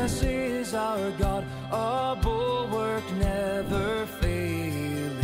Jesus is our God, a bulwark never failing.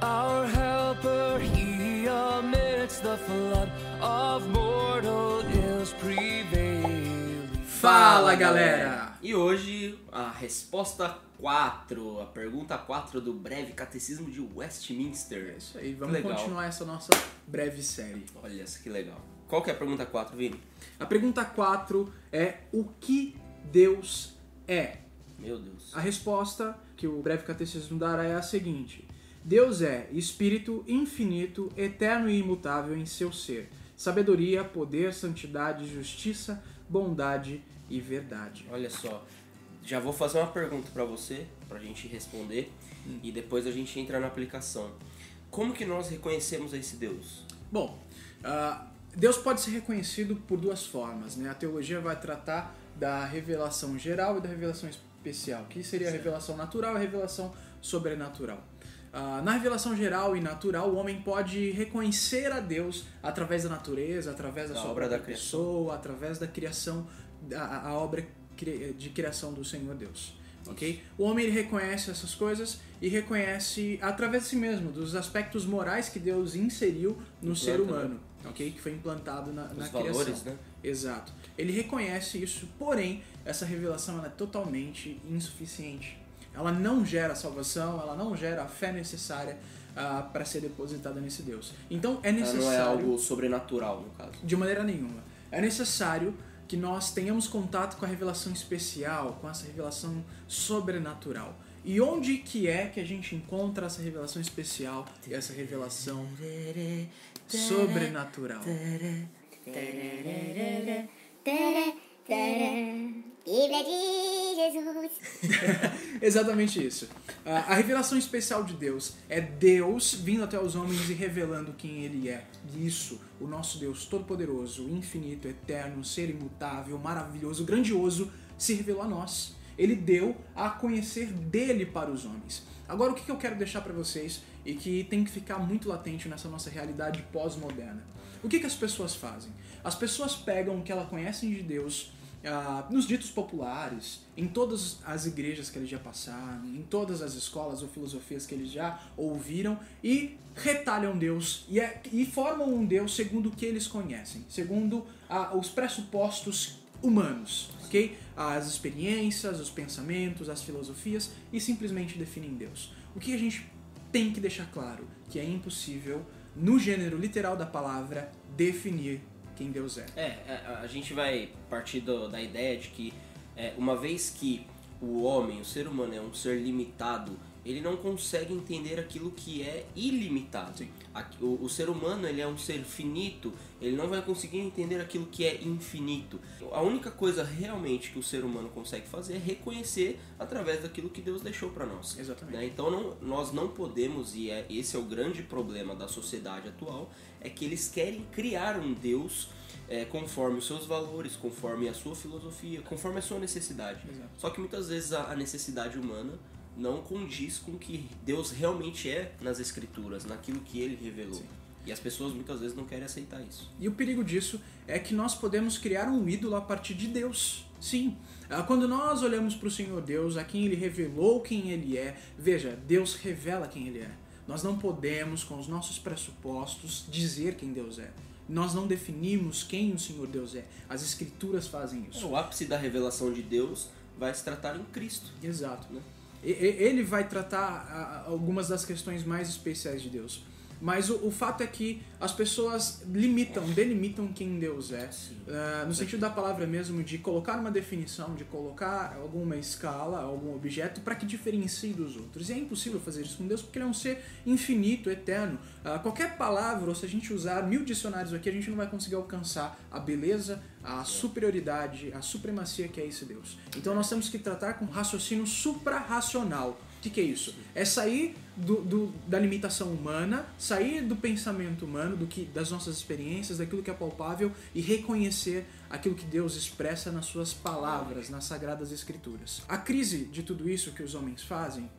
Our helper, he amidst the flood of mortal ills prevailing. Fala galera! E hoje a resposta 4, a pergunta 4 do breve catecismo de Westminster. É isso aí, vamos legal. continuar essa nossa breve série. Olha essa que legal. Qual que é a pergunta 4, Vini? A pergunta 4 é o que Deus é? Meu Deus. A resposta que o breve catecismo dará é a seguinte: Deus é espírito infinito, eterno e imutável em seu ser. Sabedoria, poder, santidade, justiça, bondade e verdade. Olha só. Já vou fazer uma pergunta pra você, pra gente responder, e depois a gente entra na aplicação. Como que nós reconhecemos esse Deus? Bom, ah, Deus pode ser reconhecido por duas formas. Né? A teologia vai tratar da revelação geral e da revelação especial, que seria a revelação natural e a revelação sobrenatural. Ah, na revelação geral e natural, o homem pode reconhecer a Deus através da natureza, através da, Da sua obra da pessoa, através da criação, da, a obra de criação do Senhor Deus. Ok? O homem ele reconhece essas coisas e reconhece através de si mesmo, dos aspectos morais que Deus inseriu no ser humano, ok? Que foi implantado na, na Os valores, criação. né? Exato. Ele reconhece isso, porém, essa revelação ela é totalmente insuficiente. Ela não gera salvação, ela não gera a fé necessária para ser depositada nesse Deus. Então é Ela necessário. não é algo sobrenatural, no caso. De maneira nenhuma. É necessário que nós tenhamos contato com a revelação especial, com essa revelação sobrenatural. E onde que é que a gente encontra essa revelação especial e essa revelação sobrenatural? Bíblia de Jesus. Exatamente isso. A revelação especial de Deus é Deus vindo até os homens e revelando quem Ele é. E isso, o nosso Deus Todo-Poderoso, infinito, eterno, ser imutável, maravilhoso, grandioso, se revelou a nós. Ele deu a conhecer dele para os homens. Agora, o que eu quero deixar para vocês e que tem que ficar muito latente nessa nossa realidade pós-moderna? O que, que as pessoas fazem? As pessoas pegam o que elas conhecem de Deus ah, nos ditos populares, em todas as igrejas que eles já passaram, em todas as escolas ou filosofias que eles já ouviram e retalham Deus e, é- e formam um Deus segundo o que eles conhecem, segundo ah, os pressupostos humanos, ok? As experiências, os pensamentos, as filosofias e simplesmente definem Deus. O que a gente tem que deixar claro que é impossível, no gênero literal da palavra, definir quem Deus é. É, é, a gente vai partir do- da ideia de que é, uma vez que o homem, o ser humano é um ser limitado, ele não consegue entender aquilo que é ilimitado. O, o ser humano ele é um ser finito, ele não vai conseguir entender aquilo que é infinito. A única coisa realmente que o ser humano consegue fazer é reconhecer através daquilo que Deus deixou para nós. Exatamente. né? Então não- nós não podemos, e é, esse é o grande problema da sociedade atual, é que eles querem criar um Deus é, conforme os seus valores, conforme a sua filosofia, conforme a sua necessidade. Exato. Só que muitas vezes a, a necessidade humana não condiz com o que Deus realmente é nas escrituras, naquilo que ele revelou. Sim. E as pessoas muitas vezes não querem aceitar isso. E o perigo disso é que nós podemos criar um ídolo a partir de Deus. Sim. Ah, Quando nós olhamos para o Senhor Deus, a quem Ele revelou quem Ele é, veja, Deus revela quem Ele é. Nós não podemos, com os nossos pressupostos, dizer quem Deus é. Nós não definimos quem o Senhor Deus é. As Escrituras fazem isso. O ápice da revelação de Deus vai se tratar em Cristo. Exato. Né? Ele vai tratar algumas das questões mais especiais de Deus. Mas o, o fato é que as pessoas limitam, delimitam quem Deus é. Ah, no sentido da palavra mesmo, de colocar uma definição, de colocar alguma escala, algum objeto para que diferencie dos outros. E é impossível fazer isso com Deus porque ele é um ser infinito, eterno. Ah, qualquer palavra, ou se a gente usar mil dicionários aqui, a gente não vai conseguir alcançar a beleza, a superioridade, a supremacia que é esse Deus. Então nós temos que tratar com raciocínio suprarracional. O que, que é isso? É sair do, do- da limitação humana, sair do pensamento humano, do que, das nossas experiências, daquilo que é palpável e reconhecer aquilo que Deus expressa nas suas palavras, nas sagradas escrituras. A crise de tudo isso que os homens fazem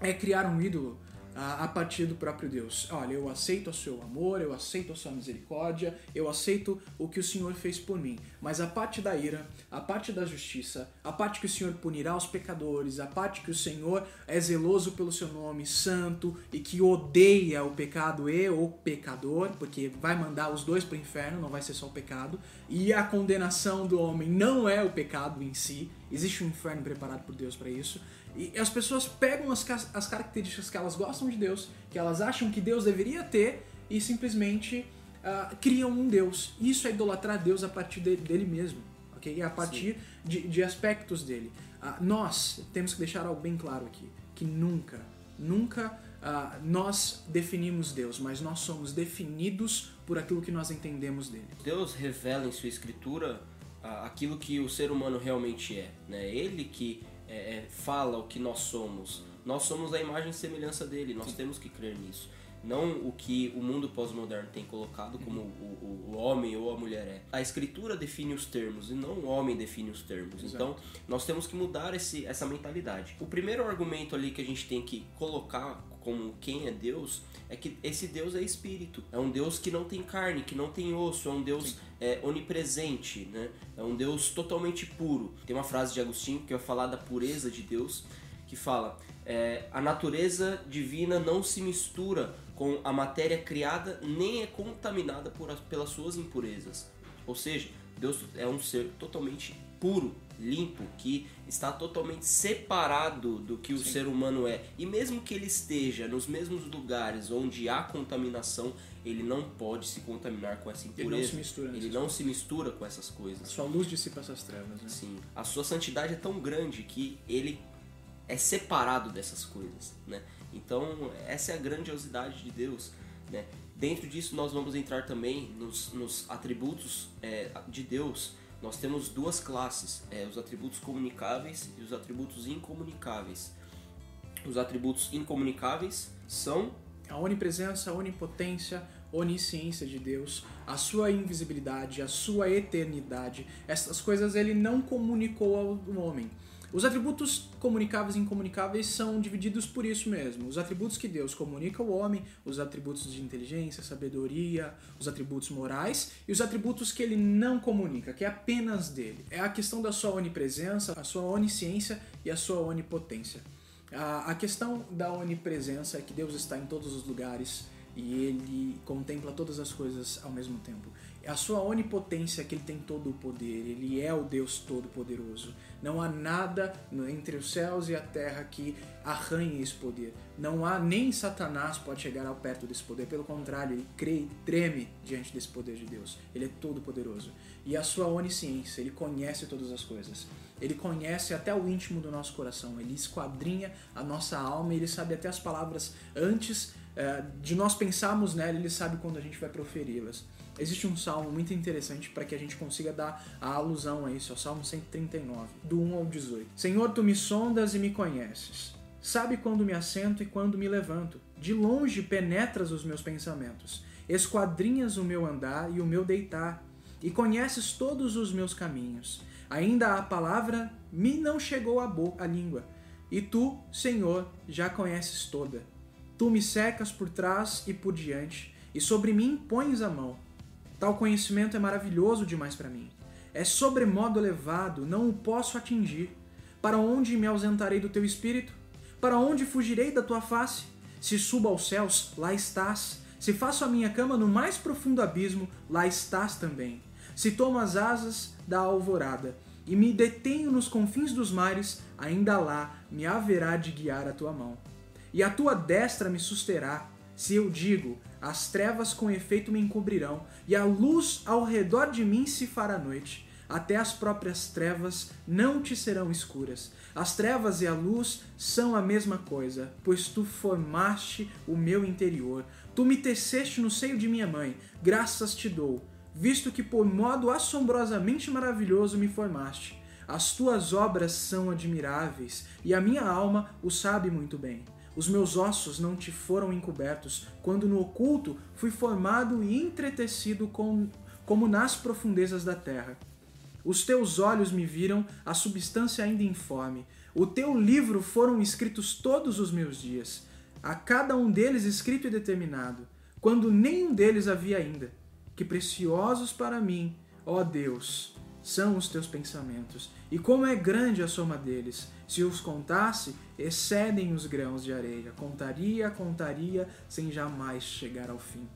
é criar um ídolo a, partir do próprio Deus. Olha, eu aceito o seu amor, eu aceito a sua misericórdia, eu aceito o que o Senhor fez por mim. Mas a parte da ira, a parte da justiça, a parte que o Senhor punirá os pecadores, a parte que o Senhor é zeloso pelo seu nome, santo e que odeia o pecado e o pecador, porque vai mandar os dois para o inferno, não vai ser só o pecado, e a condenação do homem não é o pecado em si, existe um inferno preparado por Deus para isso. E as pessoas pegam as, as características que elas gostam de Deus, que elas acham que Deus deveria ter, e simplesmente ah, criam um Deus. Isso é idolatrar Deus a partir de- dele mesmo, ok? A partir de, de aspectos dele. Ah, nós temos que deixar algo bem claro aqui, que nunca, nunca ah, nós definimos Deus, mas nós somos definidos por aquilo que nós entendemos dele. Deus revela em sua escritura aquilo que o ser humano realmente é. Né? Ele que é, é, fala o que nós somos. Nós somos a imagem e semelhança dele, nós temos que crer nisso. Não o que o mundo pós-moderno tem colocado como o, o- o homem ou a mulher é. A escritura define os termos e não o homem define os termos. Exato. Então, nós temos que mudar esse, essa mentalidade. O primeiro argumento ali que a gente tem que colocar como quem é Deus é que esse Deus é espírito. É um Deus que não tem carne, que não tem osso, é um Deus é, onipresente, né? É um Deus totalmente puro. Tem uma frase de Agostinho que vai falar da pureza de Deus, que fala: é, a natureza divina não se mistura com a matéria criada, nem é contaminada por as- pelas suas impurezas. Ou seja, Deus é um ser totalmente puro, limpo, que está totalmente separado do que o ser humano é. E mesmo que ele esteja nos mesmos lugares onde há contaminação, ele não pode se contaminar com essa Ele não impureza. se mistura Ele não se mistura com essas coisas. Sua luz dissipa essas trevas, né? Sim, a sua santidade é tão grande que ele é separado dessas coisas, né? Então, essa é a grandiosidade de Deus, né? Dentro disso, nós vamos entrar também nos, nos atributos é, de Deus. Nós temos duas classes, é, os atributos comunicáveis e os atributos incomunicáveis. Os atributos incomunicáveis são A onipresença, a onipotência, onisciência de Deus, a sua invisibilidade, a sua eternidade, essas coisas ele não comunicou ao homem. Os atributos comunicáveis e incomunicáveis são divididos por isso mesmo. Os atributos que Deus comunica ao homem, os atributos de inteligência, sabedoria, os atributos morais e os atributos que ele não comunica, que é apenas dele. É a questão da sua onipresença, a sua onisciência e a sua onipotência. A, questão da onipresença é que Deus está em todos os lugares e ele contempla todas as coisas ao mesmo tempo. A sua onipotência é que ele tem todo o poder, ele é o Deus todo-poderoso. Não há nada entre os céus e a terra que arranhe esse poder. Não há nem Satanás pode chegar ao perto desse poder, pelo contrário, ele crê e treme diante desse poder de Deus. Ele é todo-poderoso. E a sua onisciência, ele conhece todas as coisas. Ele conhece até o íntimo do nosso coração, ele esquadrinha a nossa alma, ele sabe até as palavras antes eh, de nós pensarmos nela, ele sabe quando a gente vai proferi-las. Existe um salmo muito interessante para que a gente consiga dar a alusão a isso, é o Salmo 139, do 1 ao 18. Senhor, tu me sondas e me conheces. Sabe quando me assento e quando me levanto. De longe penetras os meus pensamentos. Esquadrinhas o meu andar e o meu deitar. E conheces todos os meus caminhos. Ainda a palavra me não chegou à boca, à língua. E tu, Senhor, já conheces toda. Tu me secas por trás e por diante, e sobre mim pões a mão. Tal conhecimento é maravilhoso demais para mim. É sobremodo elevado, não o posso atingir. Para onde me ausentarei do teu espírito? Para onde fugirei da tua face? Se subo aos céus, lá estás. Se faço a minha cama no mais profundo abismo, lá estás também. Se tomo as asas da alvorada e me detenho nos confins dos mares, ainda lá me haverá de guiar a tua mão. E a tua destra me susterá. Se eu digo, as trevas com efeito me encobrirão, e a luz ao redor de mim se fará noite. Até as próprias trevas não te serão escuras. As trevas e a luz são a mesma coisa, pois tu formaste o meu interior. Tu me teceste no seio de minha mãe. Graças te dou, visto que por modo assombrosamente maravilhoso me formaste. As tuas obras são admiráveis, e a minha alma o sabe muito bem. Os meus ossos não te foram encobertos, quando no oculto fui formado e entretecido com, como nas profundezas da terra. Os teus olhos me viram a substância ainda informe. O teu livro foram escritos todos os meus dias, a cada um deles escrito e determinado, quando nenhum deles havia ainda. Que preciosos para mim, ó Deus, são os teus pensamentos, e como é grande a soma deles. Se os contasse, excedem os grãos de areia. Contaria, contaria, sem jamais chegar ao fim.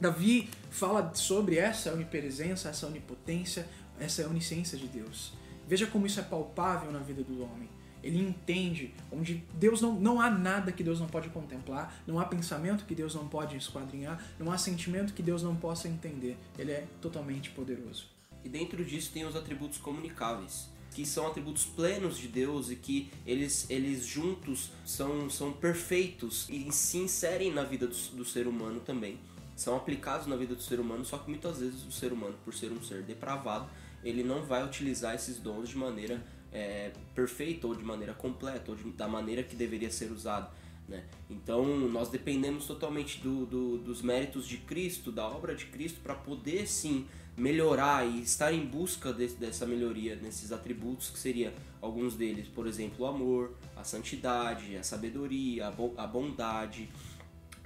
Davi fala sobre essa onipresença, essa onipotência, essa onisciência de Deus. Veja como isso é palpável na vida do homem. Ele entende onde Deus não, não há nada que Deus não pode contemplar, não há pensamento que Deus não pode esquadrinhar, não há sentimento que Deus não possa entender. Ele é totalmente poderoso. E dentro disso tem os atributos comunicáveis, que são atributos plenos de Deus e que eles, eles juntos são, são perfeitos e se inserem na vida do, do ser humano também. São aplicados na vida do ser humano, só que muitas vezes o ser humano, por ser um ser depravado, ele não vai utilizar esses dons de maneira é, perfeita ou de maneira completa ou de, da maneira que deveria ser usado. Né? Então nós dependemos totalmente do, do, dos méritos de Cristo, da obra de Cristo, para poder sim melhorar e estar em busca de, dessa melhoria nesses atributos que seria alguns deles, por exemplo, o amor, a santidade, a sabedoria, a, bo a bondade,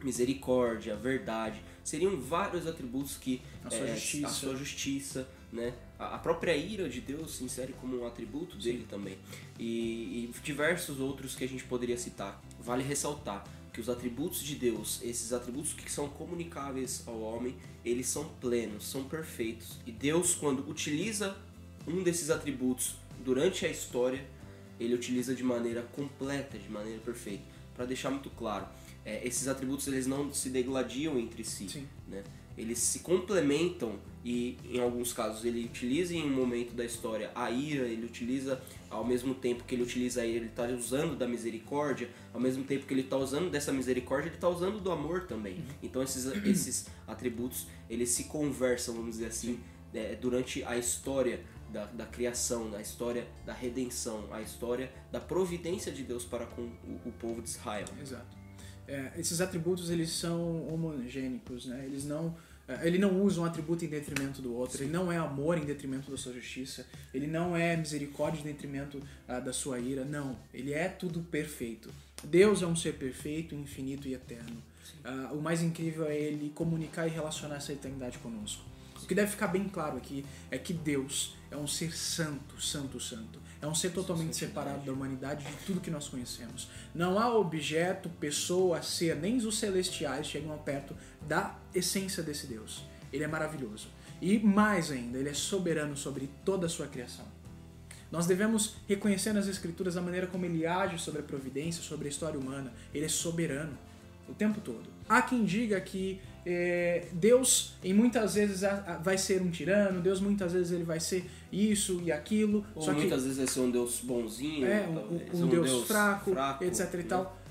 misericórdia, a verdade. Seriam vários atributos que a sua é, justiça, a sua justiça né? A própria ira de Deus se insere como um atributo dele Sim. também. E, e, diversos outros que a gente poderia citar. Vale ressaltar que os atributos de Deus, esses atributos que são comunicáveis ao homem, eles são plenos, são perfeitos. E Deus, quando utiliza um desses atributos durante a história, ele utiliza de maneira completa, de maneira perfeita. Para deixar muito claro, é, esses atributos eles não se degladiam entre si. Sim. Né? eles se complementam e em alguns casos ele utiliza em um momento da história a ira, ele utiliza ao mesmo tempo que ele utiliza a ira, ele está usando da misericórdia, ao mesmo tempo que ele está usando dessa misericórdia, ele está usando do amor também. Uhum. Então esses, esses atributos eles se conversam, vamos dizer assim, é, durante a história da, da criação, da história da redenção, a história da providência de Deus para com o, o povo de Israel. Exato é, esses atributos eles são homogênicos, né? Eles não ele não usa um atributo em detrimento do outro, Sim. ele não é amor em detrimento da sua justiça, ele não é misericórdia em detrimento uh, da sua ira, não. Ele é tudo perfeito. Deus é um ser perfeito, infinito e eterno. Uh, o mais incrível é ele comunicar e relacionar essa eternidade conosco. O que deve ficar bem claro aqui é que Deus é um ser santo, santo, santo. É um ser totalmente separado da humanidade de tudo que nós conhecemos. Não há objeto, pessoa, ser, nem os celestiais chegam perto da essência desse Deus. Ele é maravilhoso. E mais ainda, ele é soberano sobre toda a sua criação. Nós devemos reconhecer nas Escrituras a maneira como ele age sobre a providência, sobre a história humana. Ele é soberano o tempo todo. Há quem diga que é, Deus em muitas vezes vai ser um tirano, Deus muitas vezes ele vai ser isso e aquilo. Ou muitas que, vezes vai ser um Deus bonzinho, é, um, um, um Deus, Deus, fraco, fraco etc né? e tal.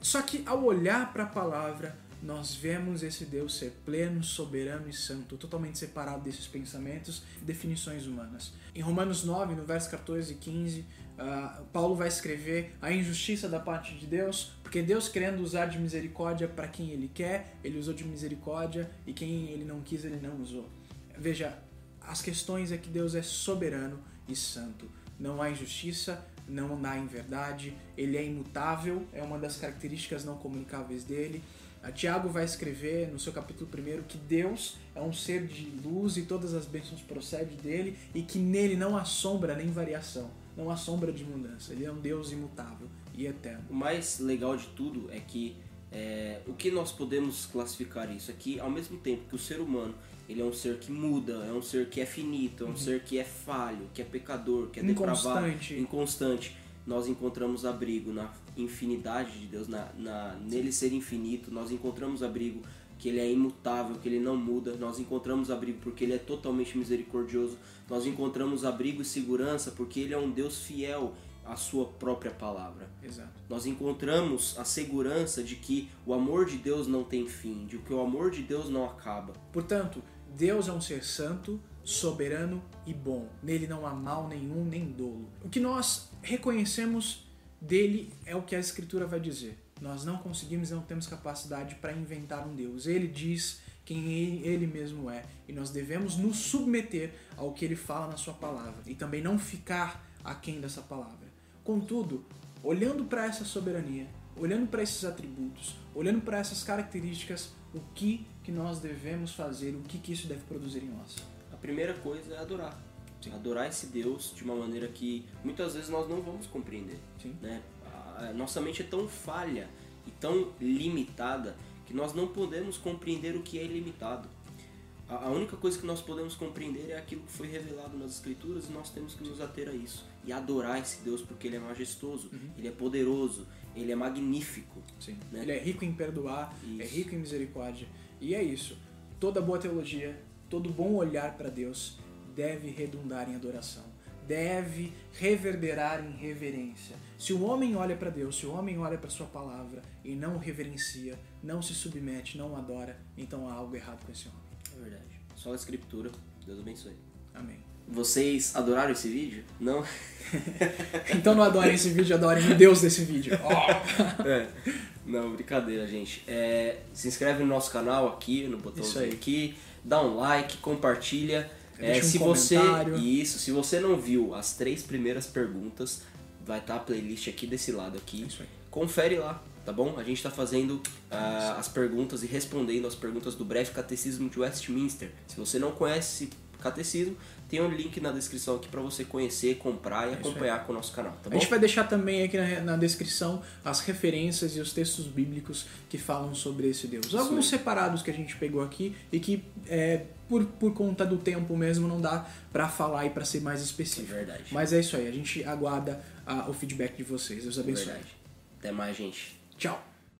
Só que ao olhar para a palavra, nós vemos esse Deus ser pleno, soberano e santo, totalmente separado desses pensamentos e definições humanas. Em Romanos 9, no verso 14 e 15, uh, Paulo vai escrever a injustiça da parte de Deus, porque Deus querendo usar de misericórdia para quem ele quer, ele usou de misericórdia e quem ele não quis, ele não usou. Veja, as questões é que Deus é soberano e santo. Não há injustiça, não há inverdade, ele é imutável, é uma das características não comunicáveis dele. A Tiago vai escrever no seu capítulo 1 que Deus é um ser de luz e todas as bênçãos procedem dele e que nele não há sombra nem variação não há sombra de mudança. Ele é um Deus imutável e eterno. O mais legal de tudo é que é, o que nós podemos classificar isso aqui, ao mesmo tempo que o ser humano ele é um ser que muda, é um ser que é finito, é um uhum. ser que é falho, que é pecador, que é depravado, inconstante. Nós encontramos abrigo na infinidade de Deus, na, na, nele ser infinito, nós encontramos abrigo que ele é imutável, que ele não muda. Nós encontramos abrigo porque ele é totalmente misericordioso. Nós encontramos abrigo e segurança porque ele é um Deus fiel à sua própria palavra. Exato. Nós encontramos a segurança de que o amor de Deus não tem fim, de que o amor de Deus não acaba. Portanto, Deus é um ser santo, soberano e bom. Nele não há mal nenhum nem dolo. O que nós reconhecemos dele é o que a Escritura vai dizer. Nós não conseguimos e não temos capacidade para inventar um Deus. Ele diz quem ele mesmo é e nós devemos nos submeter ao que ele fala na sua palavra e também não ficar aquém dessa palavra. Contudo, olhando para essa soberania, olhando para esses atributos, olhando para essas características, o que que nós devemos fazer, o que que isso deve produzir em nós. A primeira coisa é adorar. Sim. Adorar esse Deus de uma maneira que muitas vezes nós não vamos compreender. Sim. Né? A nossa mente é tão falha e tão limitada que nós não podemos compreender o que é ilimitado. A a única coisa que nós podemos compreender é aquilo que foi revelado nas Escrituras e nós temos que nos ater a isso. E adorar esse Deus porque ele é majestoso, ele é poderoso, ele é magnífico. Né? Ele é rico em perdoar, é Isso. rico em misericórdia. E é isso. Toda boa teologia, todo bom olhar para Deus deve redundar em adoração. Deve reverberar em reverência. Se o homem olha para Deus, se o homem olha para sua palavra e não o reverencia, não se submete, não adora, então há algo errado com esse homem. É verdade. Só a Escritura. Deus abençoe. Amém. Vocês adoraram esse vídeo? Não? Então não adorem esse vídeo, adorem o Deus desse vídeo. Ó. É. Não, brincadeira, gente. É, se inscreve no nosso canal aqui, no botãozinho aqui, dá um like, compartilha. É, um se você isso, se você não viu as três primeiras perguntas, vai estar a playlist aqui desse lado aqui. Isso aí. Confere lá, tá bom? A gente está fazendo ah, as perguntas e respondendo as perguntas do breve catecismo de Westminster. Se você não conhece esse catecismo, tem um link na descrição aqui para você conhecer, comprar e aí. acompanhar com o nosso canal, tá A bom? gente vai deixar também aqui na, na descrição as referências e os textos bíblicos que falam sobre esse Deus. Alguns separados que a gente pegou aqui e que, é, por, por conta do tempo mesmo, não dá pra falar e pra ser mais específico. É verdade. Mas é isso aí, a gente aguarda ah, o feedback de vocês. Deus É abençoe. verdade. Até mais, gente. Tchau.